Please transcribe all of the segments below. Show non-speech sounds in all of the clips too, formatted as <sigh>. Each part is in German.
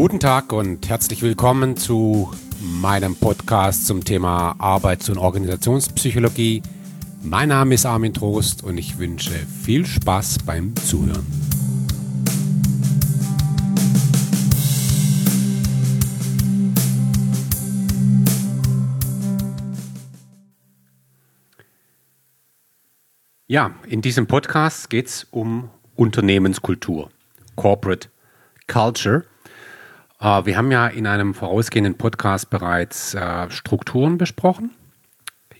Guten Tag und herzlich willkommen zu meinem Podcast zum Thema Arbeits- und Organisationspsychologie. Mein Name ist Armin Trost und ich wünsche viel Spaß beim Zuhören. Ja, in diesem Podcast geht es um Unternehmenskultur, Corporate Culture. Äh, wir haben ja in einem vorausgehenden Podcast bereits äh, Strukturen besprochen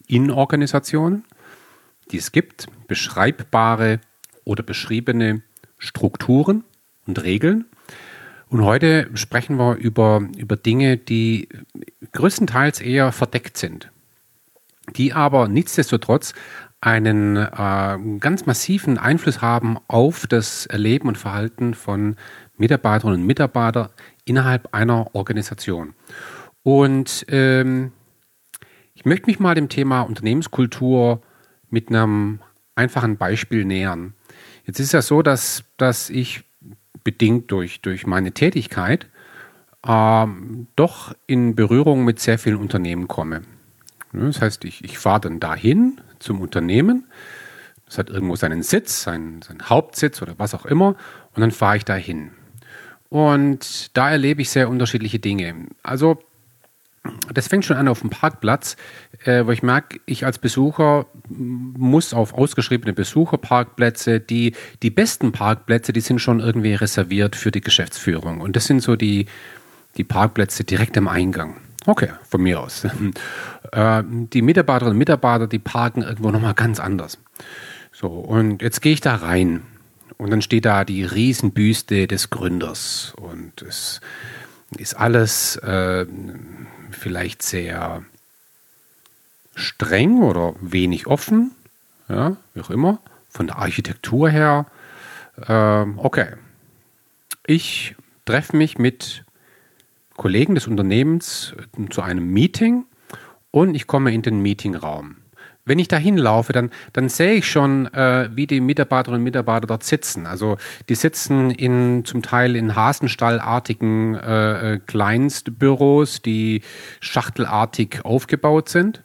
in Organisationen, die es gibt, beschreibbare oder beschriebene Strukturen und Regeln. Und heute sprechen wir über, über Dinge, die größtenteils eher verdeckt sind, die aber nichtsdestotrotz einen äh, ganz massiven Einfluss haben auf das Erleben und Verhalten von Mitarbeiterinnen und Mitarbeitern innerhalb einer Organisation. Und ähm, ich möchte mich mal dem Thema Unternehmenskultur mit einem einfachen Beispiel nähern. Jetzt ist es ja so, dass, dass ich bedingt durch, durch meine Tätigkeit ähm, doch in Berührung mit sehr vielen Unternehmen komme. Das heißt, ich, ich fahre dann dahin zum Unternehmen. Das hat irgendwo seinen Sitz, seinen, seinen Hauptsitz oder was auch immer. Und dann fahre ich dahin. Und da erlebe ich sehr unterschiedliche Dinge. Also das fängt schon an auf dem Parkplatz, äh, wo ich merke, ich als Besucher muss auf ausgeschriebene Besucherparkplätze, die, die besten Parkplätze, die sind schon irgendwie reserviert für die Geschäftsführung. Und das sind so die, die Parkplätze direkt am Eingang. Okay, von mir aus. <laughs> äh, die Mitarbeiterinnen und Mitarbeiter, die parken irgendwo nochmal ganz anders. So, und jetzt gehe ich da rein. Und dann steht da die Riesenbüste des Gründers. Und es ist alles äh, vielleicht sehr streng oder wenig offen, ja, wie auch immer, von der Architektur her. Äh, okay. Ich treffe mich mit Kollegen des Unternehmens zu einem Meeting und ich komme in den Meetingraum. Wenn ich da hinlaufe, dann, dann sehe ich schon, äh, wie die Mitarbeiterinnen und Mitarbeiter dort sitzen. Also die sitzen in zum Teil in Hasenstallartigen äh, äh Kleinstbüros, die schachtelartig aufgebaut sind.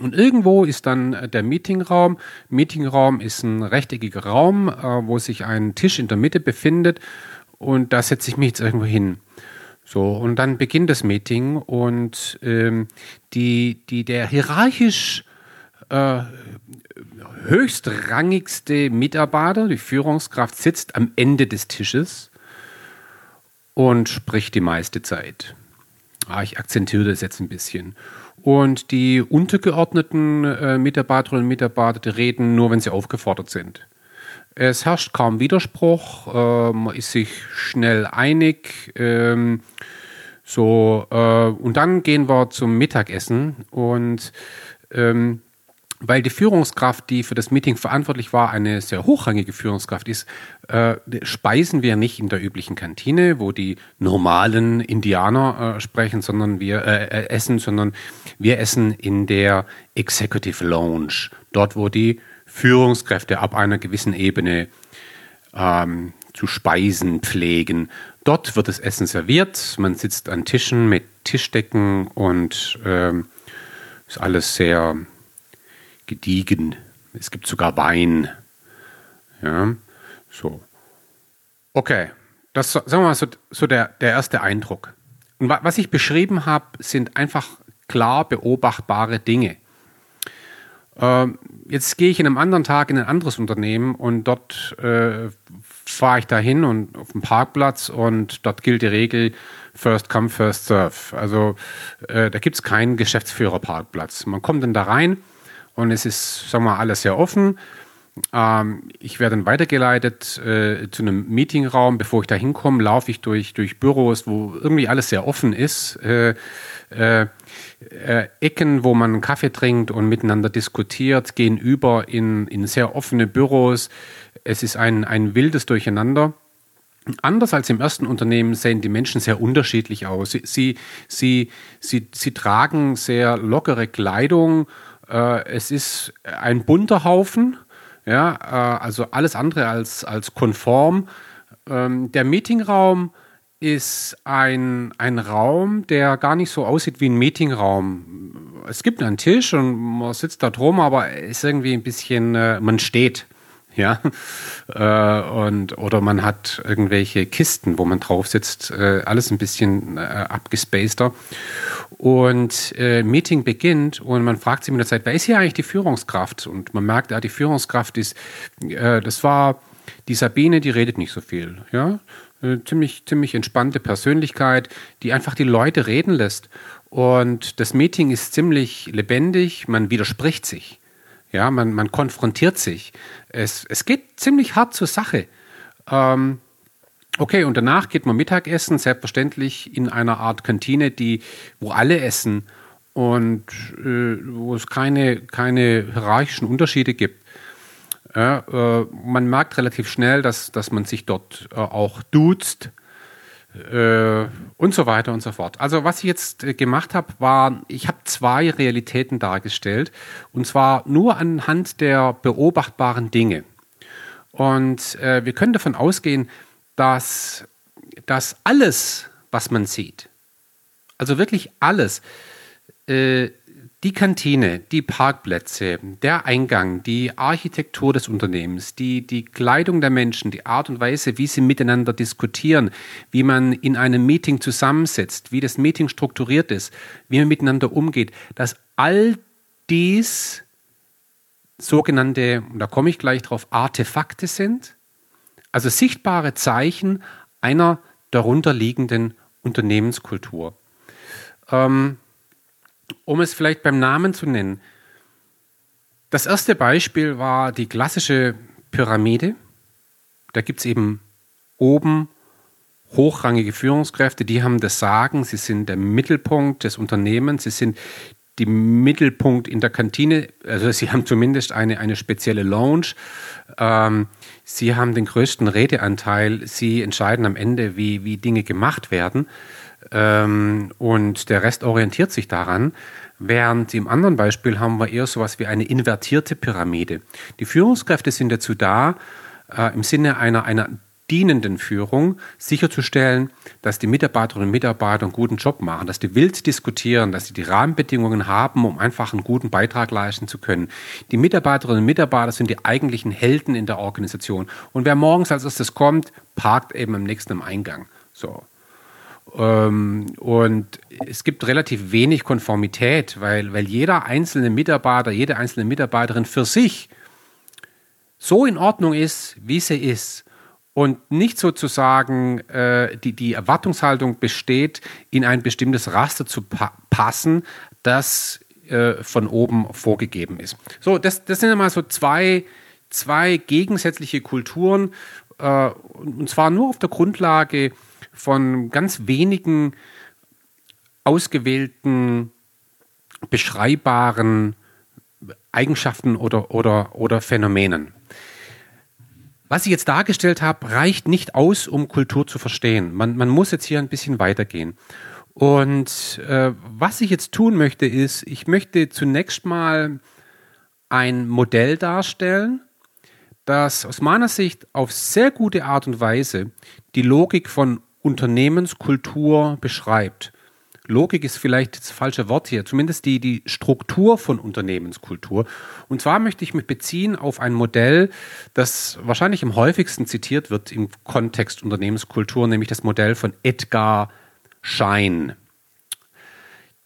Und irgendwo ist dann äh, der Meetingraum. Meetingraum ist ein rechteckiger Raum, äh, wo sich ein Tisch in der Mitte befindet. Und da setze ich mich jetzt irgendwo hin. So, und dann beginnt das Meeting und ähm, die, die, der hierarchisch äh, höchstrangigste Mitarbeiter, die Führungskraft, sitzt am Ende des Tisches und spricht die meiste Zeit. Ah, ich akzentiere das jetzt ein bisschen. Und die untergeordneten äh, Mitarbeiterinnen und Mitarbeiter, reden nur, wenn sie aufgefordert sind. Es herrscht kaum Widerspruch, äh, man ist sich schnell einig. Ähm, so, äh, und dann gehen wir zum Mittagessen und ähm, weil die Führungskraft, die für das Meeting verantwortlich war, eine sehr hochrangige Führungskraft ist, äh, speisen wir nicht in der üblichen Kantine, wo die normalen Indianer äh, sprechen, sondern wir äh, äh essen, sondern wir essen in der Executive Lounge, dort wo die Führungskräfte ab einer gewissen Ebene ähm, zu speisen pflegen. Dort wird das Essen serviert, man sitzt an Tischen mit Tischdecken und ähm, ist alles sehr gediegen. Es gibt sogar Wein. Ja, so. Okay, das sagen wir mal so, so der, der erste Eindruck. Und was ich beschrieben habe, sind einfach klar beobachtbare Dinge. Ähm, jetzt gehe ich in einem anderen Tag in ein anderes Unternehmen und dort äh, fahre ich dahin und auf dem Parkplatz und dort gilt die Regel First Come, First Serve. Also äh, da gibt es keinen Geschäftsführerparkplatz. Man kommt dann da rein und es ist, sagen wir mal, alles sehr offen. Ähm, ich werde dann weitergeleitet äh, zu einem Meetingraum. Bevor ich da hinkomme, laufe ich durch, durch Büros, wo irgendwie alles sehr offen ist. Äh, äh, äh, Ecken, wo man Kaffee trinkt und miteinander diskutiert, gehen über in, in sehr offene Büros. Es ist ein, ein wildes Durcheinander. Anders als im ersten Unternehmen sehen die Menschen sehr unterschiedlich aus. Sie, sie, sie, sie, sie tragen sehr lockere Kleidung. Äh, es ist ein bunter Haufen, ja, äh, also alles andere als, als konform. Ähm, der Meetingraum ist ein, ein Raum, der gar nicht so aussieht wie ein Meetingraum. Es gibt einen Tisch und man sitzt da drum, aber ist irgendwie ein bisschen, äh, man steht. Ja, äh, und oder man hat irgendwelche Kisten, wo man drauf sitzt, äh, alles ein bisschen äh, abgespaceter. Und äh, Meeting beginnt und man fragt sich mit der Zeit, wer ist hier eigentlich die Führungskraft? Und man merkt, ja, die Führungskraft ist, äh, das war die Sabine, die redet nicht so viel. Ja, eine ziemlich, ziemlich entspannte Persönlichkeit, die einfach die Leute reden lässt. Und das Meeting ist ziemlich lebendig, man widerspricht sich. Ja, man, man konfrontiert sich. Es, es geht ziemlich hart zur Sache. Ähm, okay, und danach geht man Mittagessen, selbstverständlich in einer Art Kantine, die, wo alle essen und äh, wo es keine, keine hierarchischen Unterschiede gibt. Ja, äh, man merkt relativ schnell, dass, dass man sich dort äh, auch duzt äh, und so weiter und so fort. Also was ich jetzt äh, gemacht habe, war, ich habe zwei Realitäten dargestellt und zwar nur anhand der beobachtbaren Dinge. Und äh, wir können davon ausgehen, dass, dass alles, was man sieht, also wirklich alles, äh, die Kantine, die Parkplätze, der Eingang, die Architektur des Unternehmens, die, die Kleidung der Menschen, die Art und Weise, wie sie miteinander diskutieren, wie man in einem Meeting zusammensetzt, wie das Meeting strukturiert ist, wie man miteinander umgeht, dass all dies sogenannte, und da komme ich gleich drauf, Artefakte sind, also sichtbare Zeichen einer darunterliegenden Unternehmenskultur. Ähm, um es vielleicht beim Namen zu nennen. Das erste Beispiel war die klassische Pyramide. Da gibt es eben oben hochrangige Führungskräfte, die haben das Sagen, sie sind der Mittelpunkt des Unternehmens, sie sind die Mittelpunkt in der Kantine, also sie haben zumindest eine, eine spezielle Lounge, ähm, sie haben den größten Redeanteil, sie entscheiden am Ende, wie, wie Dinge gemacht werden ähm, und der Rest orientiert sich daran. Während im anderen Beispiel haben wir eher so etwas wie eine invertierte Pyramide. Die Führungskräfte sind dazu da, äh, im Sinne einer, einer dienenden Führung sicherzustellen, dass die Mitarbeiterinnen und Mitarbeiter einen guten Job machen, dass die wild diskutieren, dass sie die Rahmenbedingungen haben, um einfach einen guten Beitrag leisten zu können. Die Mitarbeiterinnen und Mitarbeiter sind die eigentlichen Helden in der Organisation. Und wer morgens als erstes kommt, parkt eben am nächsten am Eingang. So. Ähm, und es gibt relativ wenig Konformität, weil, weil jeder einzelne Mitarbeiter, jede einzelne Mitarbeiterin für sich so in Ordnung ist, wie sie ist. Und nicht sozusagen äh, die, die Erwartungshaltung besteht, in ein bestimmtes Raster zu pa passen, das äh, von oben vorgegeben ist. So, das, das sind einmal so zwei, zwei gegensätzliche Kulturen, äh, und zwar nur auf der Grundlage von ganz wenigen ausgewählten, beschreibbaren Eigenschaften oder, oder, oder Phänomenen. Was ich jetzt dargestellt habe, reicht nicht aus, um Kultur zu verstehen. Man, man muss jetzt hier ein bisschen weitergehen. Und äh, was ich jetzt tun möchte, ist, ich möchte zunächst mal ein Modell darstellen, das aus meiner Sicht auf sehr gute Art und Weise die Logik von Unternehmenskultur beschreibt. Logik ist vielleicht das falsche Wort hier, zumindest die, die Struktur von Unternehmenskultur. Und zwar möchte ich mich beziehen auf ein Modell, das wahrscheinlich am häufigsten zitiert wird im Kontext Unternehmenskultur, nämlich das Modell von Edgar Schein,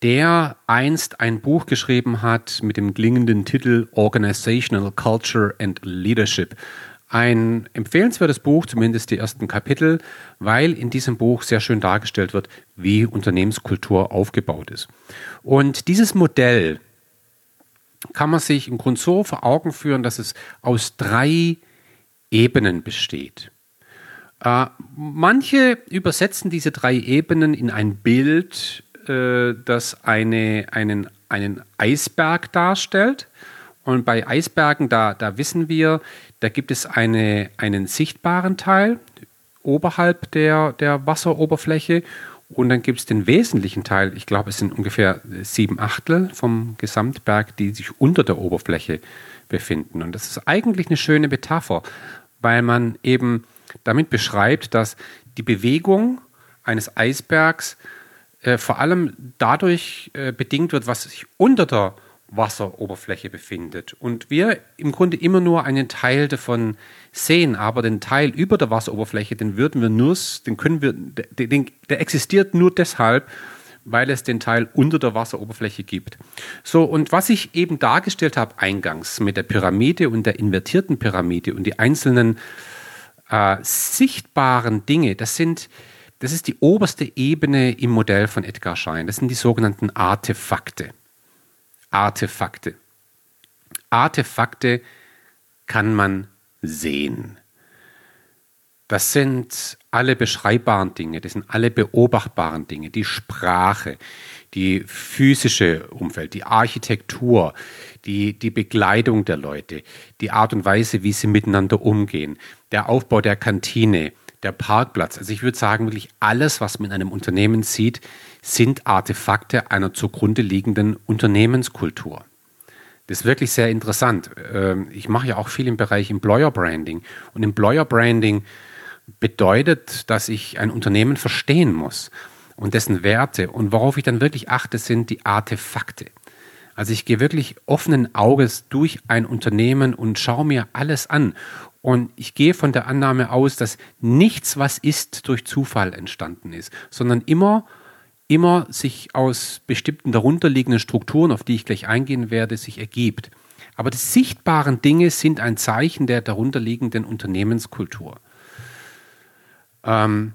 der einst ein Buch geschrieben hat mit dem klingenden Titel Organizational Culture and Leadership. Ein empfehlenswertes Buch, zumindest die ersten Kapitel, weil in diesem Buch sehr schön dargestellt wird, wie Unternehmenskultur aufgebaut ist. Und dieses Modell kann man sich im Grunde so vor Augen führen, dass es aus drei Ebenen besteht. Äh, manche übersetzen diese drei Ebenen in ein Bild, äh, das eine, einen, einen Eisberg darstellt. Und bei Eisbergen, da, da wissen wir, da gibt es eine, einen sichtbaren Teil oberhalb der, der Wasseroberfläche und dann gibt es den wesentlichen Teil, ich glaube, es sind ungefähr sieben Achtel vom Gesamtberg, die sich unter der Oberfläche befinden. Und das ist eigentlich eine schöne Metapher, weil man eben damit beschreibt, dass die Bewegung eines Eisbergs äh, vor allem dadurch äh, bedingt wird, was sich unter der Wasseroberfläche befindet. Und wir im Grunde immer nur einen Teil davon sehen, aber den Teil über der Wasseroberfläche, den würden wir nur, den können wir, den, der existiert nur deshalb, weil es den Teil unter der Wasseroberfläche gibt. So, und was ich eben dargestellt habe eingangs mit der Pyramide und der invertierten Pyramide und die einzelnen äh, sichtbaren Dinge, das sind, das ist die oberste Ebene im Modell von Edgar Schein. Das sind die sogenannten Artefakte. Artefakte. Artefakte kann man sehen. Das sind alle beschreibbaren Dinge, das sind alle beobachtbaren Dinge, die Sprache, die physische Umfeld, die Architektur, die, die Bekleidung der Leute, die Art und Weise, wie sie miteinander umgehen, der Aufbau der Kantine, der Parkplatz. Also ich würde sagen, wirklich alles, was man in einem Unternehmen sieht, sind Artefakte einer zugrunde liegenden Unternehmenskultur. Das ist wirklich sehr interessant. Ähm, ich mache ja auch viel im Bereich Employer Branding. Und Employer Branding bedeutet, dass ich ein Unternehmen verstehen muss und dessen Werte. Und worauf ich dann wirklich achte, sind die Artefakte. Also ich gehe wirklich offenen Auges durch ein Unternehmen und schaue mir alles an. Und ich gehe von der Annahme aus, dass nichts, was ist, durch Zufall entstanden ist, sondern immer, immer sich aus bestimmten darunterliegenden Strukturen, auf die ich gleich eingehen werde, sich ergibt. Aber die sichtbaren Dinge sind ein Zeichen der darunterliegenden Unternehmenskultur. Ähm,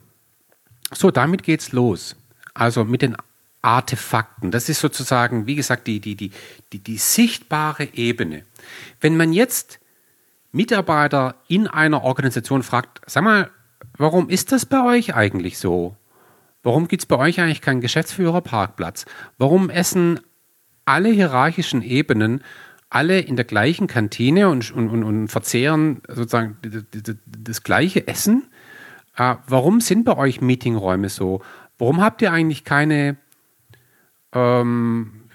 so, damit geht's los. Also mit den Artefakten. Das ist sozusagen, wie gesagt, die, die, die, die, die sichtbare Ebene. Wenn man jetzt Mitarbeiter in einer Organisation fragt, sag mal, warum ist das bei euch eigentlich so? Warum gibt es bei euch eigentlich keinen Geschäftsführerparkplatz? Warum essen alle hierarchischen Ebenen alle in der gleichen Kantine und, und, und, verzehren sozusagen das gleiche Essen? Äh, warum sind bei euch Meetingräume so? Warum habt ihr eigentlich keine ähm,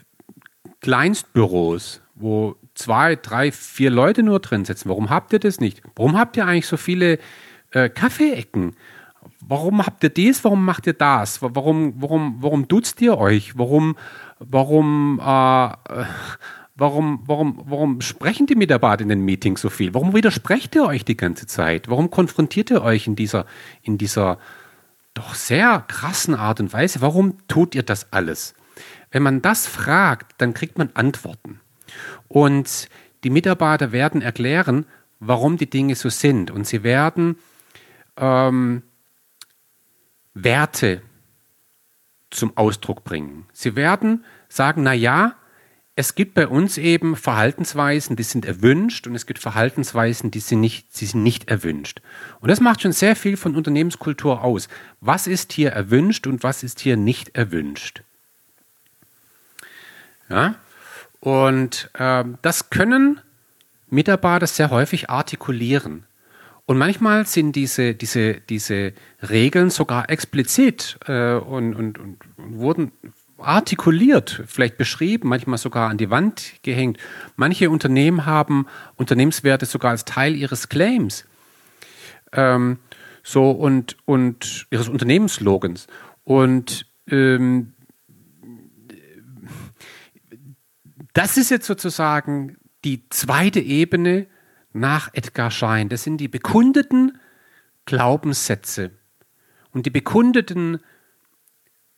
Kleinstbüros, wo zwei, drei, vier Leute nur drin sitzen? Warum habt ihr das nicht? Warum habt ihr eigentlich so viele äh, Kaffeeecken? Warum habt ihr das? Warum macht ihr das? Warum, warum, warum duzt ihr euch? Warum, warum, äh, Warum, warum, warum sprechen die Mitarbeiter in den Meetings so viel? Warum widersprecht ihr euch die ganze Zeit? Warum konfrontiert ihr euch in dieser, in dieser doch sehr krassen Art und Weise? Warum tut ihr das alles? Wenn man das fragt, dann kriegt man Antworten. Und die Mitarbeiter werden erklären, warum die Dinge so sind. Und sie werden ähm, Werte zum Ausdruck bringen. Sie werden sagen, na ja, es gibt bei uns eben Verhaltensweisen, die sind erwünscht und es gibt Verhaltensweisen, die sind nicht, die sind nicht erwünscht. Und das macht schon sehr viel von Unternehmenskultur aus. Was ist hier erwünscht und was ist hier nicht erwünscht? Ja? Und äh, das können Mitarbeiter sehr häufig artikulieren. Und manchmal sind diese, diese, diese Regeln sogar explizit äh, und, und, und wurden artikuliert, vielleicht beschrieben, manchmal sogar an die Wand gehängt. Manche Unternehmen haben Unternehmenswerte sogar als Teil ihres Claims. Ähm, so und, und ihres Unternehmensslogans. Und ähm, das ist jetzt sozusagen die zweite Ebene nach Edgar Schein. Das sind die bekundeten Glaubenssätze und die bekundeten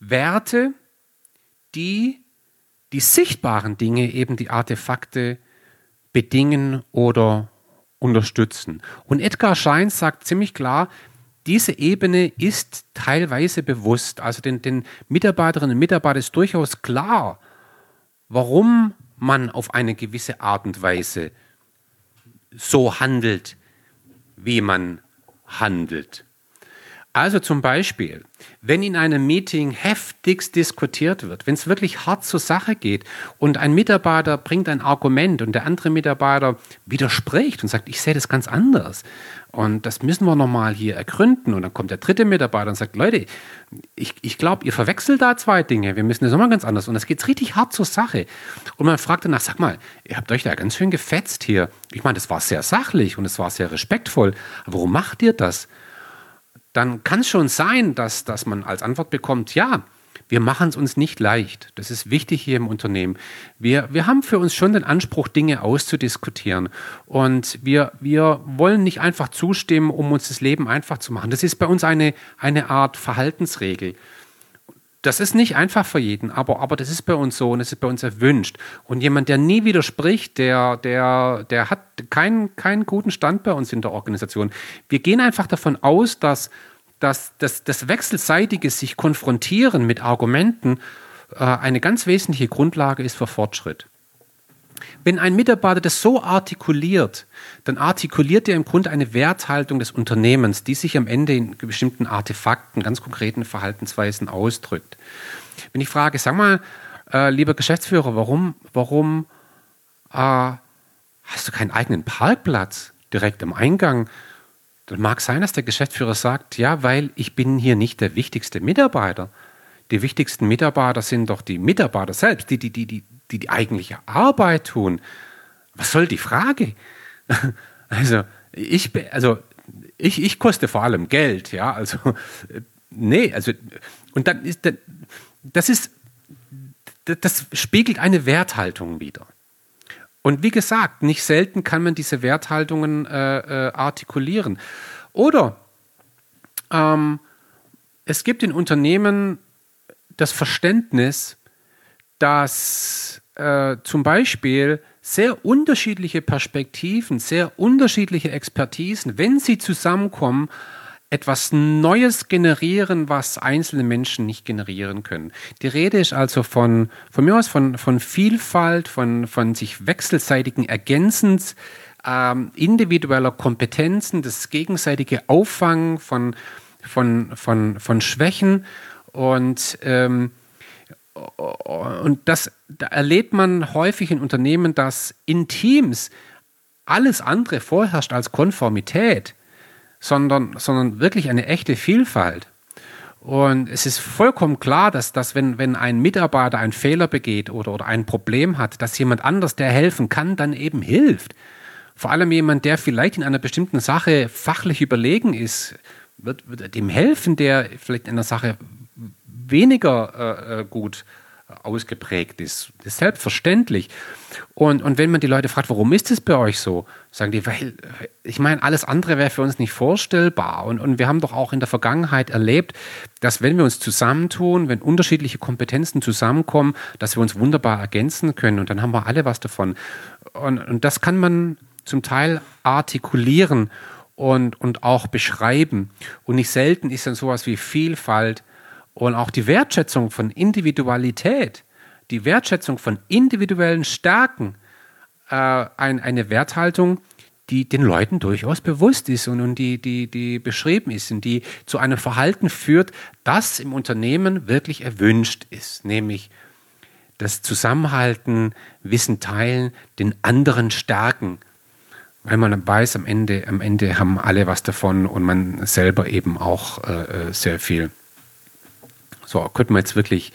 Werte, die die sichtbaren Dinge, eben die Artefakte, bedingen oder unterstützen. Und Edgar Schein sagt ziemlich klar, diese Ebene ist teilweise bewusst. Also den, den Mitarbeiterinnen und Mitarbeitern ist durchaus klar, warum man auf eine gewisse Art und Weise so handelt, wie man handelt. Also zum Beispiel, wenn in einem Meeting heftigst diskutiert wird, wenn es wirklich hart zur Sache geht und ein Mitarbeiter bringt ein Argument und der andere Mitarbeiter widerspricht und sagt, ich sehe das ganz anders und das müssen wir nochmal hier ergründen und dann kommt der dritte Mitarbeiter und sagt, Leute, ich, ich glaube, ihr verwechselt da zwei Dinge, wir müssen das nochmal ganz anders und das geht richtig hart zur Sache und man fragt danach, sag mal, ihr habt euch da ganz schön gefetzt hier. Ich meine, das war sehr sachlich und es war sehr respektvoll, aber warum macht ihr das? Dann kann es schon sein, dass, dass man als Antwort bekommt, ja, wir machen es uns nicht leicht. Das ist wichtig hier im Unternehmen. Wir, wir haben für uns schon den Anspruch, Dinge auszudiskutieren. Und wir, wir wollen nicht einfach zustimmen, um uns das Leben einfach zu machen. Das ist bei uns eine, eine Art Verhaltensregel. Das ist nicht einfach für jeden, aber, aber das ist bei uns so und es ist bei uns erwünscht. Und jemand, der nie widerspricht, der, der, der hat keinen, keinen guten Stand bei uns in der Organisation. Wir gehen einfach davon aus, dass dass das, das wechselseitige sich konfrontieren mit Argumenten äh, eine ganz wesentliche Grundlage ist für Fortschritt. Wenn ein Mitarbeiter das so artikuliert, dann artikuliert er im Grunde eine Werthaltung des Unternehmens, die sich am Ende in bestimmten Artefakten, ganz konkreten Verhaltensweisen ausdrückt. Wenn ich frage, sag mal, äh, lieber Geschäftsführer, warum, warum äh, hast du keinen eigenen Parkplatz direkt am Eingang? Dann mag sein, dass der Geschäftsführer sagt, ja, weil ich bin hier nicht der wichtigste Mitarbeiter. Die wichtigsten Mitarbeiter sind doch die Mitarbeiter selbst, die die, die, die, die, die eigentliche Arbeit tun. Was soll die Frage? <laughs> Also, ich, also, ich, ich koste vor allem Geld, ja, also, nee, also, und dann ist, das ist, das spiegelt eine Werthaltung wider. Und wie gesagt, nicht selten kann man diese Werthaltungen äh, äh, artikulieren. Oder ähm, es gibt in Unternehmen das Verständnis, dass äh, zum Beispiel sehr unterschiedliche Perspektiven, sehr unterschiedliche Expertisen, wenn sie zusammenkommen, etwas Neues generieren, was einzelne Menschen nicht generieren können. Die Rede ist also von, von mir aus von, von Vielfalt, von, von sich wechselseitigen Ergänzens, ähm, individueller Kompetenzen, das gegenseitige Auffangen von, von, von, von Schwächen und ähm, und das da erlebt man häufig in Unternehmen, dass in Teams alles andere vorherrscht als Konformität sondern, sondern wirklich eine echte Vielfalt. Und es ist vollkommen klar, dass, dass wenn, wenn ein Mitarbeiter einen Fehler begeht oder, oder ein Problem hat, dass jemand anders, der helfen kann, dann eben hilft. Vor allem jemand, der vielleicht in einer bestimmten Sache fachlich überlegen ist, wird, wird dem helfen, der vielleicht in einer Sache weniger äh, äh gut ausgeprägt ist. Das ist selbstverständlich. Und, und wenn man die Leute fragt, warum ist es bei euch so, sagen die, weil, ich meine, alles andere wäre für uns nicht vorstellbar. Und, und wir haben doch auch in der Vergangenheit erlebt, dass wenn wir uns zusammentun, wenn unterschiedliche Kompetenzen zusammenkommen, dass wir uns wunderbar ergänzen können. Und dann haben wir alle was davon. Und, und das kann man zum Teil artikulieren und, und auch beschreiben. Und nicht selten ist dann sowas wie Vielfalt, und auch die Wertschätzung von Individualität, die Wertschätzung von individuellen Stärken, äh, ein, eine Werthaltung, die den Leuten durchaus bewusst ist und, und die, die, die beschrieben ist und die zu einem Verhalten führt, das im Unternehmen wirklich erwünscht ist, nämlich das Zusammenhalten, Wissen teilen, den anderen stärken, weil man weiß, am Ende, am Ende haben alle was davon und man selber eben auch äh, äh sehr viel. So, könnte man jetzt wirklich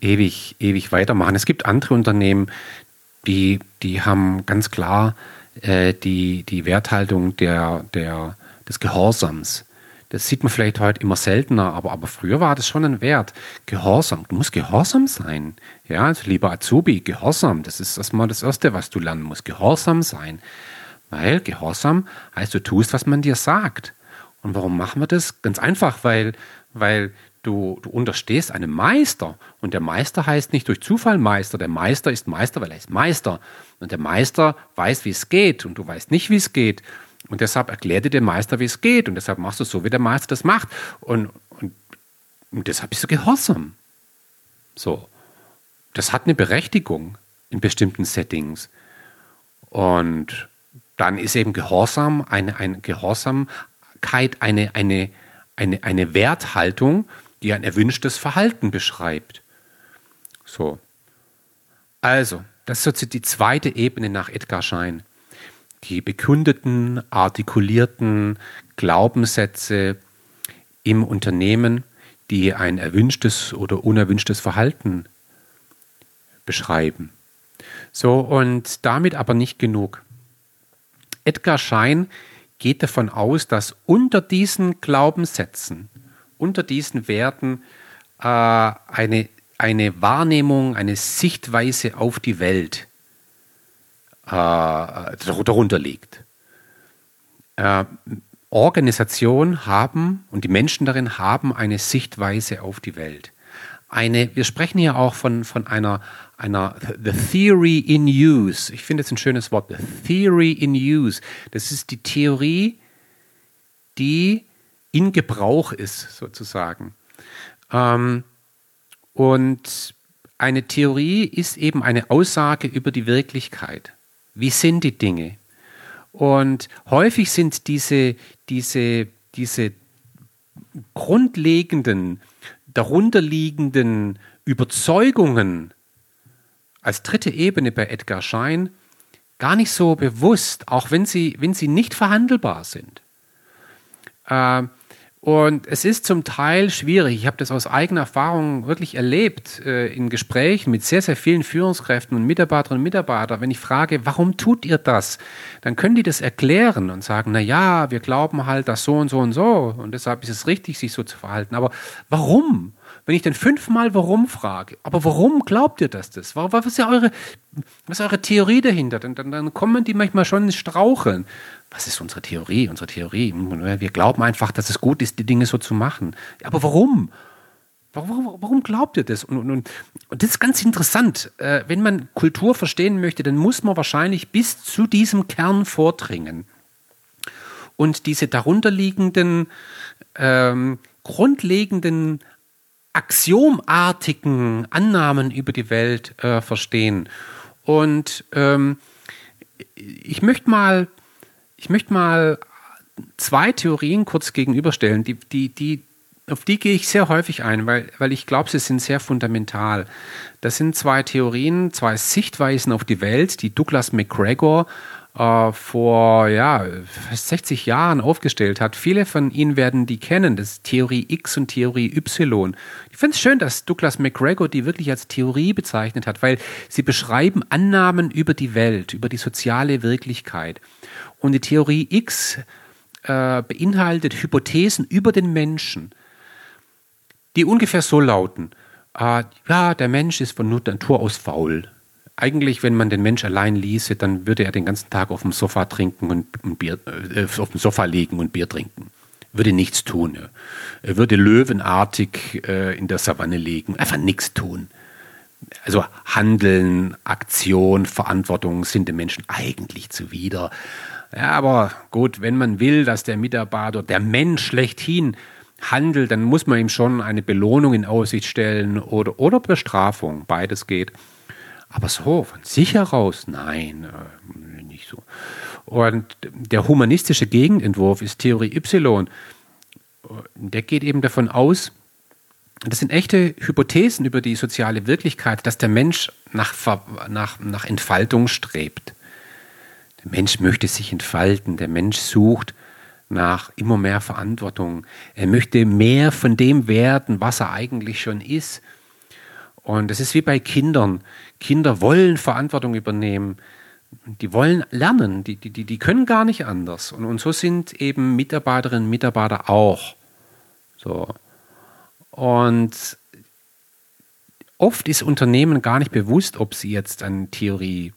ewig, ewig weitermachen. Es gibt andere Unternehmen, die, die haben ganz klar äh, die, die Werthaltung der, der, des Gehorsams. Das sieht man vielleicht heute immer seltener, aber, aber früher war das schon ein Wert. Gehorsam. Du musst gehorsam sein. Ja, also lieber Azubi, Gehorsam. Das ist erstmal das Erste, was du lernen musst. Gehorsam sein. Weil Gehorsam heißt, du tust, was man dir sagt. Und warum machen wir das? Ganz einfach, weil, weil Du, du unterstehst einem Meister. Und der Meister heißt nicht durch Zufall Meister, der Meister ist Meister, weil er ist Meister. Und der Meister weiß, wie es geht. Und du weißt nicht, wie es geht. Und deshalb erklärt dir der Meister, wie es geht. Und deshalb machst du so, wie der Meister das macht. Und, und, und deshalb bist du gehorsam. So, das hat eine Berechtigung in bestimmten Settings. Und dann ist eben Gehorsam eine, eine Gehorsamkeit eine, eine, eine, eine Werthaltung, die ein erwünschtes Verhalten beschreibt. So. Also, das ist die zweite Ebene nach Edgar Schein. Die bekundeten, artikulierten Glaubenssätze im Unternehmen, die ein erwünschtes oder unerwünschtes Verhalten beschreiben. So, und damit aber nicht genug. Edgar Schein geht davon aus, dass unter diesen Glaubenssätzen, unter diesen Werten äh, eine, eine Wahrnehmung, eine Sichtweise auf die Welt äh, darunter liegt. Äh, Organisationen haben und die Menschen darin haben eine Sichtweise auf die Welt. Eine, wir sprechen hier auch von, von einer, einer The Theory in Use. Ich finde es ein schönes Wort. The Theory in Use. Das ist die Theorie, die in Gebrauch ist, sozusagen. Ähm, und eine Theorie ist eben eine Aussage über die Wirklichkeit. Wie sind die Dinge? Und häufig sind diese, diese, diese grundlegenden, darunterliegenden Überzeugungen als dritte Ebene bei Edgar Schein gar nicht so bewusst, auch wenn sie, wenn sie nicht verhandelbar sind. Äh, und es ist zum Teil schwierig. Ich habe das aus eigener Erfahrung wirklich erlebt äh, in Gesprächen mit sehr, sehr vielen Führungskräften und Mitarbeiterinnen und Mitarbeitern. Wenn ich frage, warum tut ihr das? Dann können die das erklären und sagen, na ja, wir glauben halt, dass so und so und so und deshalb ist es richtig, sich so zu verhalten. Aber warum? Wenn ich dann fünfmal warum frage, aber warum glaubt ihr das? das? Was ist ja eure, was eure Theorie dahinter? Dann, dann, dann kommen die manchmal schon ins Straucheln. Was ist unsere Theorie? Unsere Theorie. Wir glauben einfach, dass es gut ist, die Dinge so zu machen. Aber warum? Warum, warum glaubt ihr das? Und, und, und, das ist ganz interessant. Äh, wenn man Kultur verstehen möchte, dann muss man wahrscheinlich bis zu diesem Kern vordringen. Und diese darunterliegenden, ähm, grundlegenden axiomartigen Annahmen über die Welt äh, verstehen. Und ähm, ich möchte mal, ich möchte mal zwei Theorien kurz gegenüberstellen, die, die, die, auf die gehe ich sehr häufig ein, weil, weil ich glaube, sie sind sehr fundamental. Das sind zwei Theorien, zwei Sichtweisen auf die Welt, die Douglas McGregor äh, vor ja, 60 Jahren aufgestellt hat. Viele von Ihnen werden die kennen, das Theorie X und Theorie Y. Ich finde es schön, dass Douglas McGregor die wirklich als Theorie bezeichnet hat, weil sie beschreiben Annahmen über die Welt, über die soziale Wirklichkeit. Und die Theorie X äh, beinhaltet Hypothesen über den Menschen, die ungefähr so lauten, äh, ja, der Mensch ist von Natur aus faul eigentlich, wenn man den Mensch allein ließe, dann würde er den ganzen Tag auf dem Sofa trinken und, und Bier, äh, auf dem Sofa liegen und Bier trinken. Würde nichts tun. Er würde löwenartig äh, in der Savanne liegen, einfach nichts tun. Also Handeln, Aktion, Verantwortung sind dem Menschen eigentlich zuwider. Ja, aber gut, wenn man will, dass der Mitarbeiter, der Mensch schlechthin handelt, dann muss man ihm schon eine Belohnung in Aussicht stellen oder, oder Bestrafung. Beides geht. Aber so, von sich heraus, nein, äh, nicht so. Und der humanistische Gegenentwurf ist Theorie Y. Der geht eben davon aus, das sind echte Hypothesen über die soziale Wirklichkeit, dass der Mensch nach, nach, nach Entfaltung strebt. Der Mensch möchte sich entfalten, der Mensch sucht nach immer mehr Verantwortung. Er möchte mehr von dem werden, was er eigentlich schon ist. Und es ist wie bei Kindern. Kinder wollen Verantwortung übernehmen. Die wollen lernen. Die, die, die können gar nicht anders. Und, und so sind eben Mitarbeiterinnen und Mitarbeiter auch. So. Und oft ist Unternehmen gar nicht bewusst, ob sie jetzt an Theorie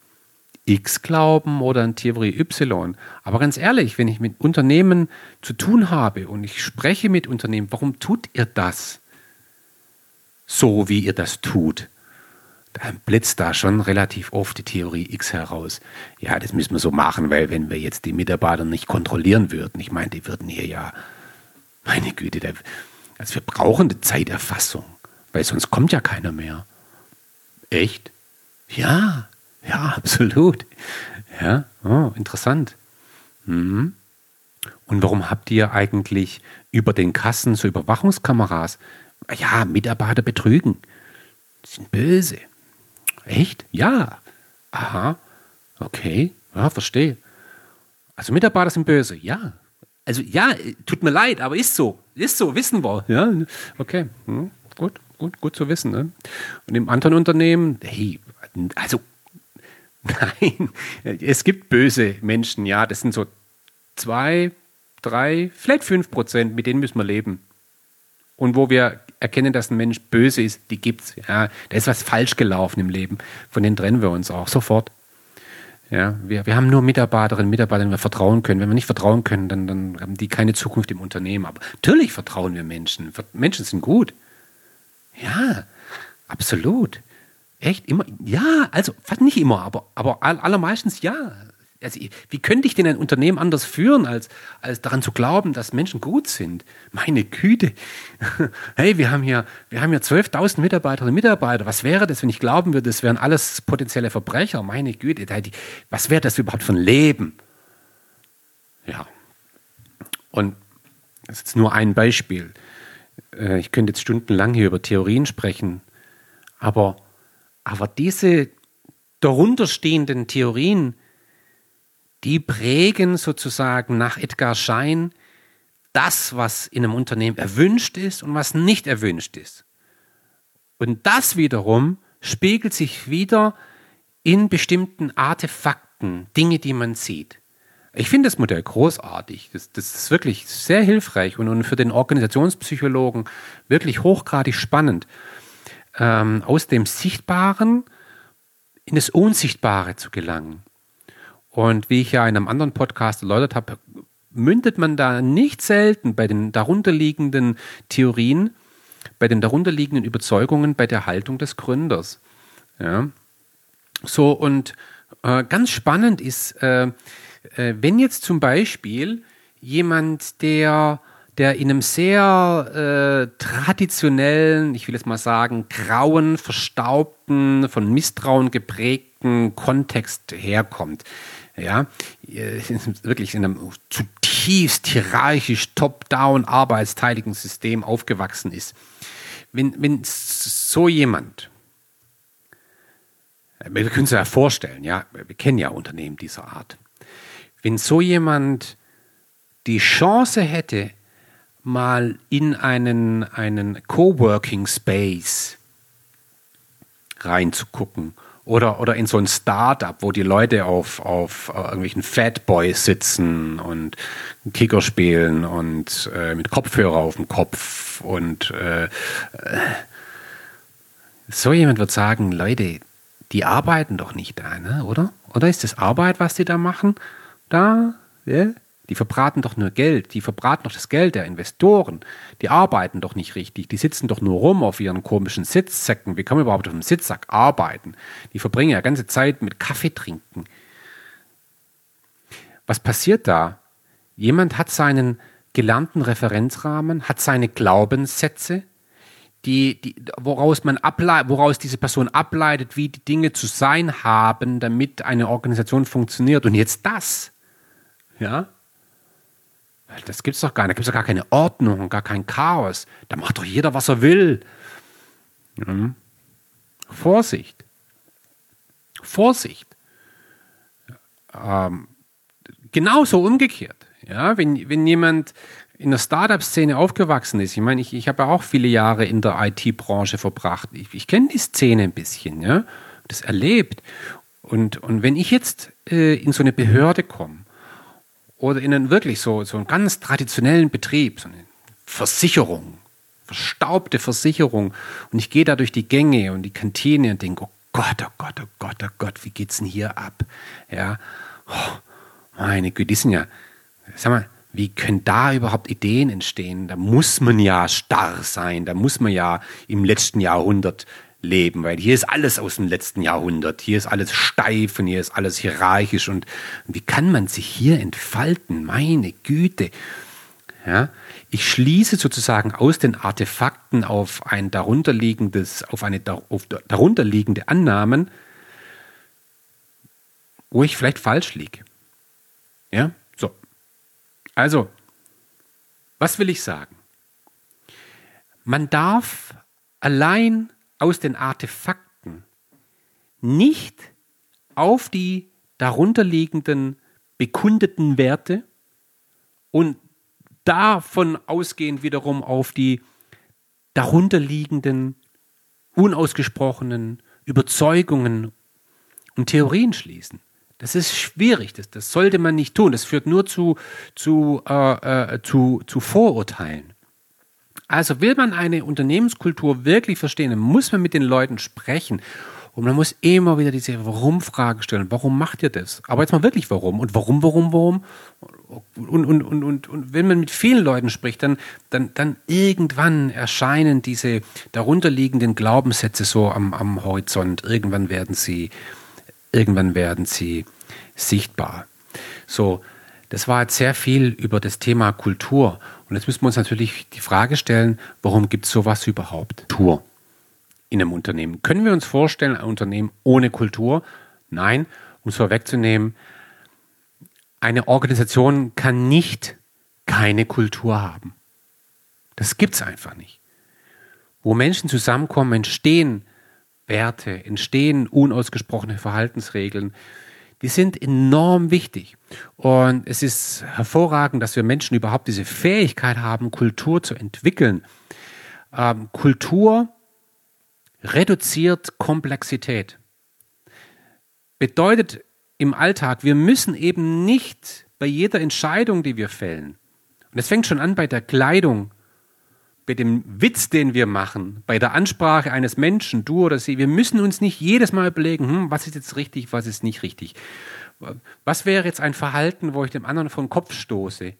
X glauben oder an Theorie Y. Aber ganz ehrlich, wenn ich mit Unternehmen zu tun habe und ich spreche mit Unternehmen, warum tut ihr das? so, wie ihr das tut, dann blitzt da schon relativ oft die Theorie X heraus. Ja, das müssen wir so machen, weil wenn wir jetzt die Mitarbeiter nicht kontrollieren würden, ich meine, die würden hier ja, meine Güte, der, also wir brauchen eine Zeiterfassung, weil sonst kommt ja keiner mehr. Echt? Ja, ja, <laughs> absolut. Ja, oh, interessant. Mhm. Und warum habt ihr eigentlich über den Kassen so Überwachungskameras? Ja, Mitarbeiter betrügen. Die sind böse. Echt? Ja. Aha. Okay. Ja, verstehe. Also Mitarbeiter sind böse. Ja. Also ja, tut mir leid, aber ist so. Ist so, wissen wir. Ja, okay. Hm, gut, gut, gut zu wissen. Ne? Und im anderen Unternehmen, hey, also <laughs> nein, es gibt böse Menschen, ja, das sind so zwei, drei, vielleicht fünf Prozent, mit denen müssen wir leben. Und wo wir erkennen, dass ein Mensch böse ist, die gibt's. Ja, da ist was falsch gelaufen im Leben. Von denen trennen wir uns auch sofort. Ja, wir, wir haben nur Mitarbeiterinnen und Mitarbeiter, denen wir vertrauen können. Wenn wir nicht vertrauen können, dann, dann haben die keine Zukunft im Unternehmen. Aber natürlich vertrauen wir Menschen. Menschen sind gut. Ja, absolut. Echt immer? Ja, also fast nicht immer, aber, aber allermeistens ja. Also, wie könnte ich denn ein Unternehmen anders führen, als, als daran zu glauben, dass Menschen gut sind? Meine Güte. <laughs> Hey, wir haben hier, wir haben hier 12.000 Mitarbeiterinnen und Mitarbeiter. Was wäre das, wenn ich glauben würde, das wären alles potenzielle Verbrecher? Meine Güte. Was wäre das überhaupt für ein Leben? Ja. Und das ist jetzt nur ein Beispiel. Äh, ich könnte jetzt stundenlang hier über Theorien sprechen, aber, aber diese darunterstehenden Theorien, die prägen sozusagen nach Edgar Schein das, was in einem Unternehmen erwünscht ist und was nicht erwünscht ist. Und das wiederum spiegelt sich wieder in bestimmten Artefakten, Dinge, die man sieht. Ich finde das Modell großartig. Das, das, ist wirklich sehr hilfreich und, und für den Organisationspsychologen wirklich hochgradig spannend. Ähm, aus dem Sichtbaren in das Unsichtbare zu gelangen. Und wie ich ja in einem anderen Podcast erläutert habe, mündet man da nicht selten bei den darunterliegenden Theorien, bei den darunterliegenden Überzeugungen, bei der Haltung des Gründers. Ja. So, und äh, ganz spannend ist, äh, äh, wenn jetzt zum Beispiel jemand, der, der in einem sehr äh, traditionellen, ich will jetzt mal sagen, grauen, verstaubten, von Misstrauen geprägten Kontext herkommt, ja, äh, <laughs> wirklich in einem zutiefst hierarchisch top-down arbeitsteiligen System aufgewachsen ist. Wenn, wenn so jemand, wir können es ja vorstellen, ja, wir kennen ja Unternehmen dieser Art, wenn so jemand die Chance hätte, mal in einen, einen Coworking Space reinzugucken oder, oder in so ein Startup, wo die Leute auf, auf uh, irgendwelchen Fatboys sitzen und Kicker spielen und äh, mit Kopfhörer auf dem Kopf. Und äh, so jemand wird sagen, Leute, die arbeiten doch nicht da, ne? oder? Oder ist das Arbeit, was die da machen? Da, ja? Die verbraten doch nur Geld, die verbraten doch das Geld der Investoren. Die arbeiten doch nicht richtig, die sitzen doch nur rum auf ihren komischen Sitzsäcken. Wie kann man überhaupt auf einem Sitzsack arbeiten? Die verbringen ja ganze Zeit mit Kaffee trinken. Was passiert da? Jemand hat seinen gelernten Referenzrahmen, hat seine Glaubenssätze, die, die, woraus, man woraus diese Person ableitet, wie die Dinge zu sein haben, damit eine Organisation funktioniert. Und jetzt das. Ja? Das gibt's doch gar nicht. Da gibt es doch gar keine Ordnung, gar kein Chaos. Da macht doch jeder, was er will. Mhm. Vorsicht. Vorsicht. Ähm, genauso umgekehrt. Ja, wenn, wenn jemand in der Startup-Szene aufgewachsen ist, ich meine, ich, ich habe ja auch viele Jahre in der IT-Branche verbracht. Ich, ich kenne die Szene ein bisschen, ja, das erlebt. Und, und wenn ich jetzt äh, in so eine Behörde komme oder in einen wirklich so, so einen ganz traditionellen Betrieb, so eine Versicherung, verstaubte Versicherung. Und ich gehe da durch die Gänge und die Kantine und denke, oh Gott, oh Gott, oh Gott, oh Gott, wie geht's denn hier ab? Ja, oh, meine Güte, die sind ja, sag mal, wie können da überhaupt Ideen entstehen? Da muss man ja starr sein, da muss man ja im letzten Jahrhundert leben, weil hier ist alles aus dem letzten Jahrhundert, hier ist alles steif und hier ist alles hierarchisch und wie kann man sich hier entfalten? Meine Güte. Ja, ich schließe sozusagen aus den Artefakten auf ein darunterliegendes, auf eine auf darunterliegende Annahmen, wo ich vielleicht falsch liege. Ja, so. Also, was will ich sagen? Man darf allein aus den Artefakten nicht auf die darunterliegenden bekundeten Werte und davon ausgehend wiederum auf die darunterliegenden unausgesprochenen Überzeugungen und Theorien schließen. Das ist schwierig, das, das sollte man nicht tun. Das führt nur zu, zu, äh, äh, zu, zu Vorurteilen. Also will man eine Unternehmenskultur wirklich verstehen, dann muss man mit den Leuten sprechen. Und man muss immer wieder diese Warum-Fragen stellen. Warum macht ihr das? Aber jetzt mal wirklich warum? Und warum, warum, warum? Und, und, und, und, und wenn man mit vielen Leuten spricht, dann, dann, dann irgendwann erscheinen diese darunterliegenden Glaubenssätze so am, am Horizont. Irgendwann werden sie, irgendwann werden sie sichtbar. So, das war jetzt sehr viel über das Thema Kultur. Und jetzt müssen wir uns natürlich die Frage stellen, warum gibt es sowas überhaupt? Kultur in einem Unternehmen. Können wir uns vorstellen, ein Unternehmen ohne Kultur? Nein, um es vorwegzunehmen, eine Organisation kann nicht keine Kultur haben. Das gibt es einfach nicht. Wo Menschen zusammenkommen, entstehen Werte, entstehen unausgesprochene Verhaltensregeln, die sind enorm wichtig. Und es ist hervorragend, dass wir Menschen überhaupt diese Fähigkeit haben, Kultur zu entwickeln. Ähm, Kultur reduziert Komplexität. Bedeutet im Alltag, wir müssen eben nicht bei jeder Entscheidung, die wir fällen, und es fängt schon an bei der Kleidung, bei dem Witz, den wir machen, bei der Ansprache eines Menschen, du oder sie, wir müssen uns nicht jedes Mal überlegen, hm, was ist jetzt richtig, was ist nicht richtig. Was wäre jetzt ein Verhalten, wo ich dem anderen vor den Kopf stoße?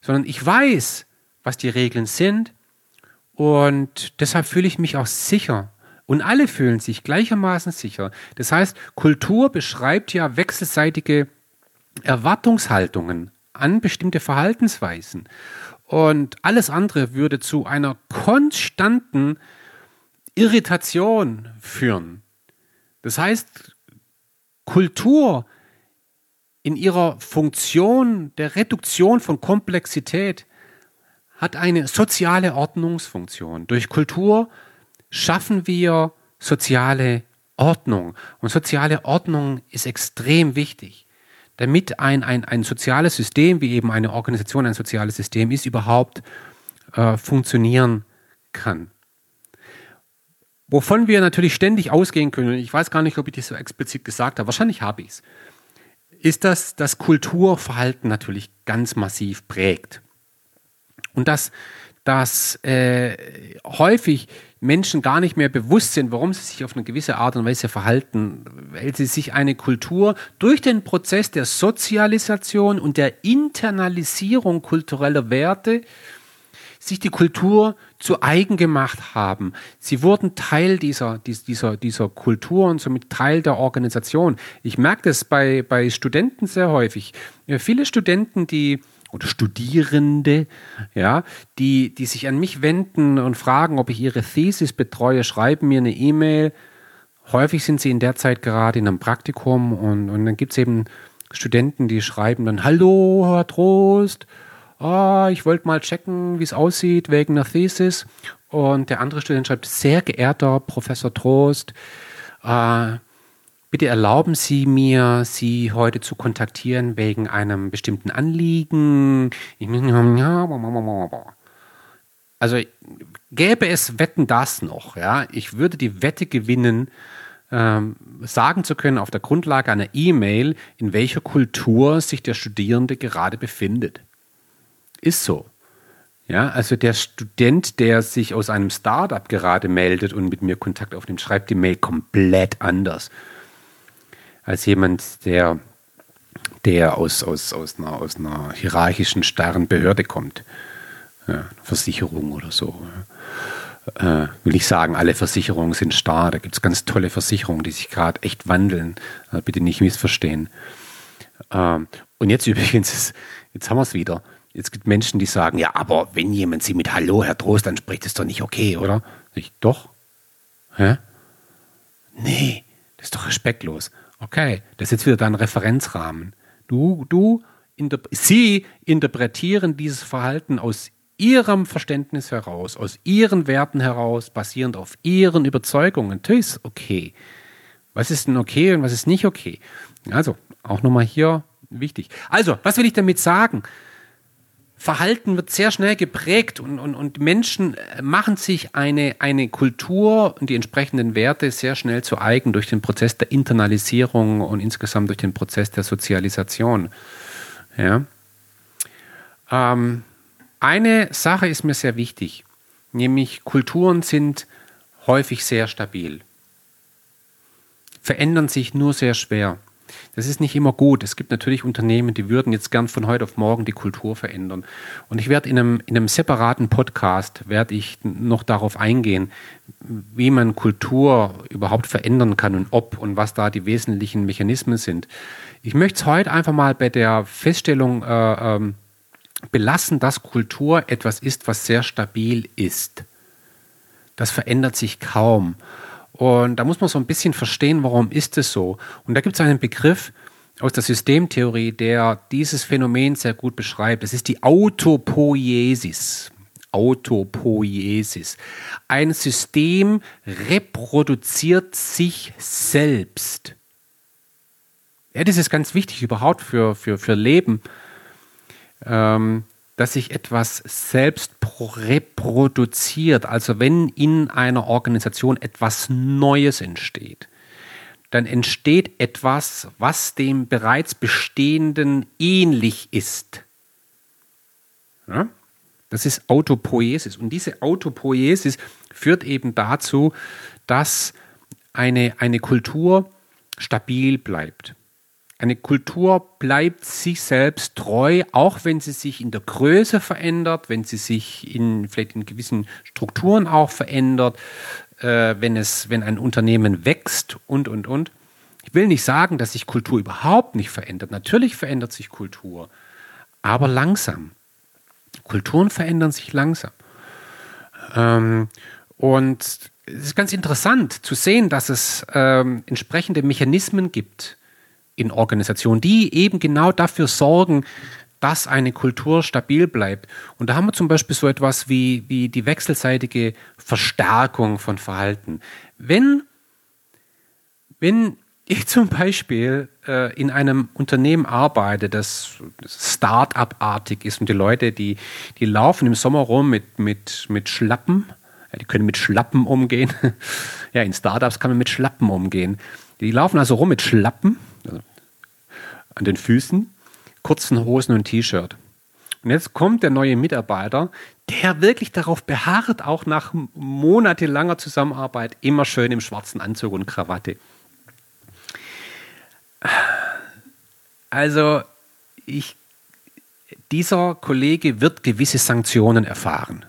Sondern ich weiß, was die Regeln sind und deshalb fühle ich mich auch sicher. Und alle fühlen sich gleichermaßen sicher. Das heißt, Kultur beschreibt ja wechselseitige Erwartungshaltungen an bestimmte Verhaltensweisen. Und alles andere würde zu einer konstanten Irritation führen. Das heißt, Kultur in ihrer Funktion der Reduktion von Komplexität hat eine soziale Ordnungsfunktion. Durch Kultur schaffen wir soziale Ordnung. Und soziale Ordnung ist extrem wichtig damit ein, ein, ein soziales System, wie eben eine Organisation ein soziales System ist, überhaupt äh, funktionieren kann. Wovon wir natürlich ständig ausgehen können, ich weiß gar nicht, ob ich das so explizit gesagt habe, wahrscheinlich habe ich es, ist, dass das Kulturverhalten natürlich ganz massiv prägt. Und dass, dass äh, häufig Menschen gar nicht mehr bewusst sind, warum sie sich auf eine gewisse Art und Weise verhalten, weil sie sich eine Kultur durch den Prozess der Sozialisation und der Internalisierung kultureller Werte sich die Kultur zu eigen gemacht haben. Sie wurden Teil dieser, dieser, dieser Kultur und somit Teil der Organisation. Ich merke das bei, bei Studenten sehr häufig. Ja, viele Studenten, die oder Studierende, ja, die, die sich an mich wenden und fragen, ob ich ihre Thesis betreue, schreiben mir eine E-Mail. Häufig sind sie in der Zeit gerade in einem Praktikum und, und dann gibt es eben Studenten, die schreiben dann, Hallo, Herr Trost, oh, ich wollte mal checken, wie es aussieht wegen einer Thesis. Und der andere Student schreibt, sehr geehrter Professor Trost, äh, Bitte erlauben Sie mir, Sie heute zu kontaktieren wegen einem bestimmten Anliegen. Also gäbe es Wetten das noch, ja, ich würde die Wette gewinnen, ähm, sagen zu können auf der Grundlage einer E-Mail, in welcher Kultur sich der Studierende gerade befindet. Ist so. Ja, also der Student, der sich aus einem Startup gerade meldet und mit mir Kontakt aufnimmt, schreibt die Mail komplett anders als jemand, der, der aus, aus, aus, einer, aus einer hierarchischen, starren Behörde kommt. Ja, Versicherung oder so. Äh, will ich sagen, alle Versicherungen sind starr. Da gibt es ganz tolle Versicherungen, die sich gerade echt wandeln. Also bitte nicht missverstehen. Ähm, und jetzt <laughs> übrigens, jetzt haben wir es wieder. Jetzt gibt Menschen, die sagen, ja, aber wenn jemand sie mit Hallo, Herr Trost, dann spricht es doch nicht okay, oder? Ich, doch. Hä? Nee, das ist doch respektlos. Okay, das ist jetzt wieder dein Referenzrahmen. Du, du, interp sie interpretieren dieses Verhalten aus ihrem Verständnis heraus, aus ihren Werten heraus, basierend auf ihren Überzeugungen. Das ist okay. Was ist denn okay und was ist nicht okay? Also, auch nochmal hier wichtig. Also, was will ich damit sagen? Verhalten wird sehr schnell geprägt und, und, und Menschen machen sich eine, eine Kultur und die entsprechenden Werte sehr schnell zu eigen durch den Prozess der Internalisierung und insgesamt durch den Prozess der Sozialisation. Ja. Ähm, eine Sache ist mir sehr wichtig, nämlich Kulturen sind häufig sehr stabil, verändern sich nur sehr schwer. Das ist nicht immer gut. Es gibt natürlich Unternehmen, die würden jetzt gern von heute auf morgen die Kultur verändern. Und ich werde in einem, in einem separaten Podcast, werde ich noch darauf eingehen, wie man Kultur überhaupt verändern kann und ob und was da die wesentlichen Mechanismen sind. Ich möchte es heute einfach mal bei der Feststellung äh, ähm, belassen, dass Kultur etwas ist, was sehr stabil ist. Das verändert sich kaum. Und da muss man so ein bisschen verstehen, warum ist es so. Und da gibt es einen Begriff aus der Systemtheorie, der dieses Phänomen sehr gut beschreibt. Das ist die Autopoiesis. Autopoiesis. Ein System reproduziert sich selbst. Ja, das ist ganz wichtig überhaupt für, für, für Leben, ähm, dass sich etwas selbst reproduziert. Also wenn in einer Organisation etwas Neues entsteht, dann entsteht etwas, was dem bereits Bestehenden ähnlich ist. Ja? Das ist Autopoiesis. Und diese Autopoiesis führt eben dazu, dass eine, eine Kultur stabil bleibt. Eine Kultur bleibt sich selbst treu, auch wenn sie sich in der Größe verändert, wenn sie sich in vielleicht in gewissen Strukturen auch verändert, äh, wenn es, wenn ein Unternehmen wächst und und und. Ich will nicht sagen, dass sich Kultur überhaupt nicht verändert. Natürlich verändert sich Kultur, aber langsam. Kulturen verändern sich langsam. Ähm, und es ist ganz interessant zu sehen, dass es ähm, entsprechende Mechanismen gibt, in Organisationen, die eben genau dafür sorgen, dass eine Kultur stabil bleibt. Und da haben wir zum Beispiel so etwas wie, wie die wechselseitige Verstärkung von Verhalten. Wenn, wenn <laughs> ich zum Beispiel äh, in einem Unternehmen arbeite, das Start-up-artig ist und die Leute, die, die laufen im Sommer rum mit, mit, mit Schlappen, ja, die können mit Schlappen umgehen. <laughs> ja, in Startups kann man mit Schlappen umgehen. Die laufen also rum mit Schlappen an den Füßen, kurzen Hosen und T-Shirt. Und jetzt kommt der neue Mitarbeiter, der wirklich darauf beharrt, auch nach monatelanger Zusammenarbeit immer schön im schwarzen Anzug und Krawatte. Also, ich, dieser Kollege wird gewisse Sanktionen erfahren.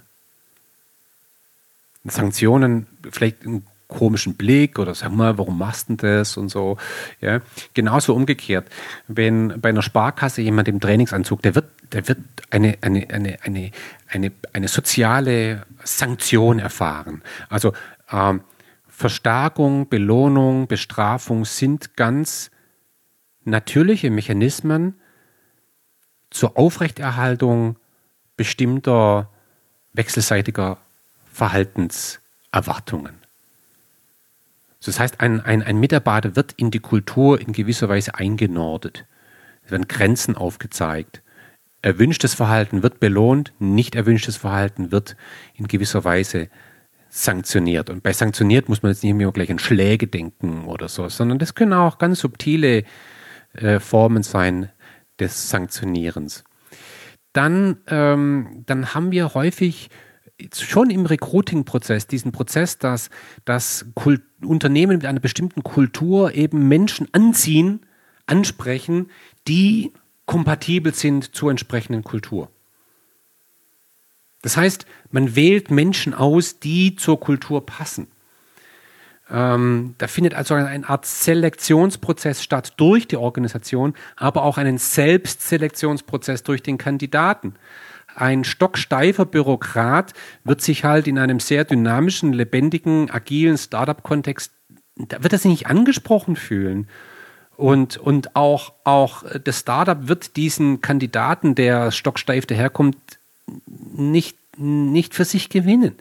Sanktionen, vielleicht ein komischen Blick oder sag mal, warum machst du das und so. Ja. Genauso umgekehrt, wenn bei einer Sparkasse jemand im Trainingsanzug, der wird, der wird eine, eine, eine, eine, eine, eine soziale Sanktion erfahren. Also ähm, Verstärkung, Belohnung, Bestrafung sind ganz natürliche Mechanismen zur Aufrechterhaltung bestimmter wechselseitiger Verhaltenserwartungen. Das heißt, ein, ein, ein Mitarbeiter wird in die Kultur in gewisser Weise eingenordet. Es werden Grenzen aufgezeigt. Erwünschtes Verhalten wird belohnt, nicht erwünschtes Verhalten wird in gewisser Weise sanktioniert. Und bei sanktioniert muss man jetzt nicht mehr gleich an Schläge denken oder so, sondern das können auch ganz subtile äh, Formen sein des Sanktionierens. Dann, ähm, dann haben wir häufig schon im Recruiting-Prozess, diesen Prozess, dass, dass Unternehmen mit einer bestimmten Kultur eben Menschen anziehen, ansprechen, die kompatibel sind zur entsprechenden Kultur. Das heißt, man wählt Menschen aus, die zur Kultur passen. Ähm, da findet also eine Art Selektionsprozess statt durch die Organisation, aber auch einen Selbstselektionsprozess durch den Kandidaten ein stocksteifer Bürokrat wird sich halt in einem sehr dynamischen, lebendigen, agilen Startup-Kontext, da wird er sich nicht angesprochen fühlen. Und, und auch, auch das Startup wird diesen Kandidaten, der stocksteif daherkommt, nicht, nicht für sich gewinnen.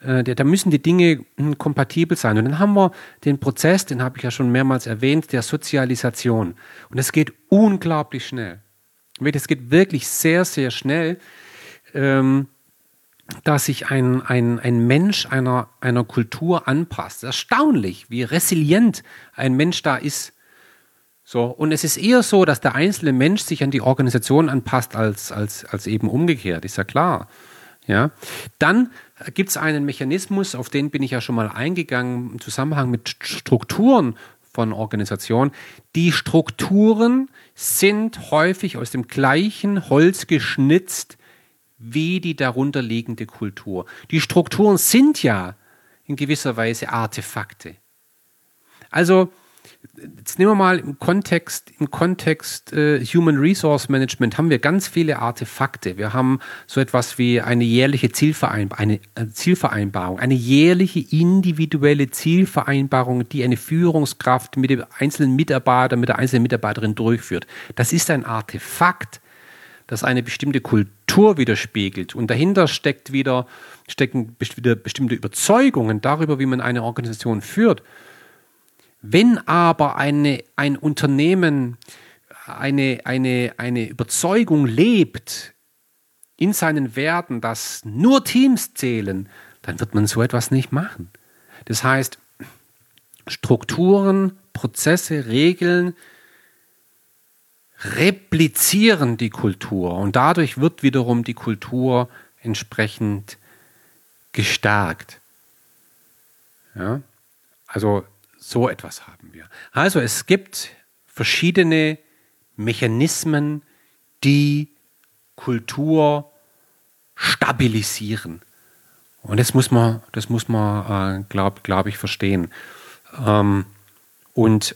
Äh, da müssen die Dinge hm, kompatibel sein. Und dann haben wir den Prozess, den habe ich ja schon mehrmals erwähnt, der Sozialisation. Und das geht unglaublich schnell. Das geht wirklich sehr, sehr schnell, ähm, dass sich ein, ein, ein Mensch einer, einer Kultur anpasst. Erstaunlich, wie resilient ein Mensch da ist. So, und es ist eher so, dass der einzelne Mensch sich an die Organisation anpasst, als, als, als eben umgekehrt, ist ja klar. Ja? Dann gibt es einen Mechanismus, auf den bin ich ja schon mal eingegangen, im Zusammenhang mit Strukturen von Organisationen. Die Strukturen sind häufig aus dem gleichen Holz geschnitzt wie die darunterliegende Kultur. Die Strukturen sind ja in gewisser Weise Artefakte. Also Jetzt nehmen wir mal im Kontext, im Kontext äh, Human Resource Management haben wir ganz viele Artefakte. Wir haben so etwas wie eine jährliche Zielvereinbar eine, äh, Zielvereinbarung, eine jährliche individuelle Zielvereinbarung, die eine Führungskraft mit dem einzelnen Mitarbeiter, mit der einzelnen Mitarbeiterin durchführt. Das ist ein Artefakt, das eine bestimmte Kultur widerspiegelt. Und dahinter steckt wieder, stecken wieder bestimmte Überzeugungen darüber, wie man eine Organisation führt. Wenn aber eine, ein Unternehmen eine, eine, eine Überzeugung lebt in seinen Werten, dass nur Teams zählen, dann wird man so etwas nicht machen. Das heißt, Strukturen, Prozesse, Regeln replizieren die Kultur und dadurch wird wiederum die Kultur entsprechend gestärkt. Ja? Also so etwas haben wir. Also es gibt verschiedene Mechanismen, die Kultur stabilisieren. Und das muss man, das muss man, äh, glaube glaub ich, verstehen. Ähm, und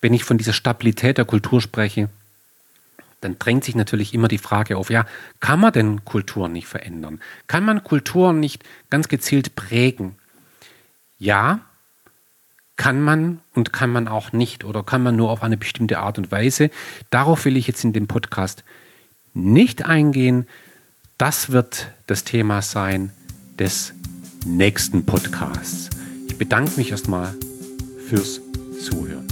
wenn ich von dieser Stabilität der Kultur spreche, dann drängt sich natürlich immer die Frage auf, ja, kann man denn Kultur nicht verändern? Kann man Kultur nicht ganz gezielt prägen? Ja, kann man und kann man auch nicht oder kann man nur auf eine bestimmte Art und Weise. Darauf will ich jetzt in dem Podcast nicht eingehen. Das wird das Thema sein des nächsten Podcasts. Ich bedanke mich erstmal fürs Zuhören.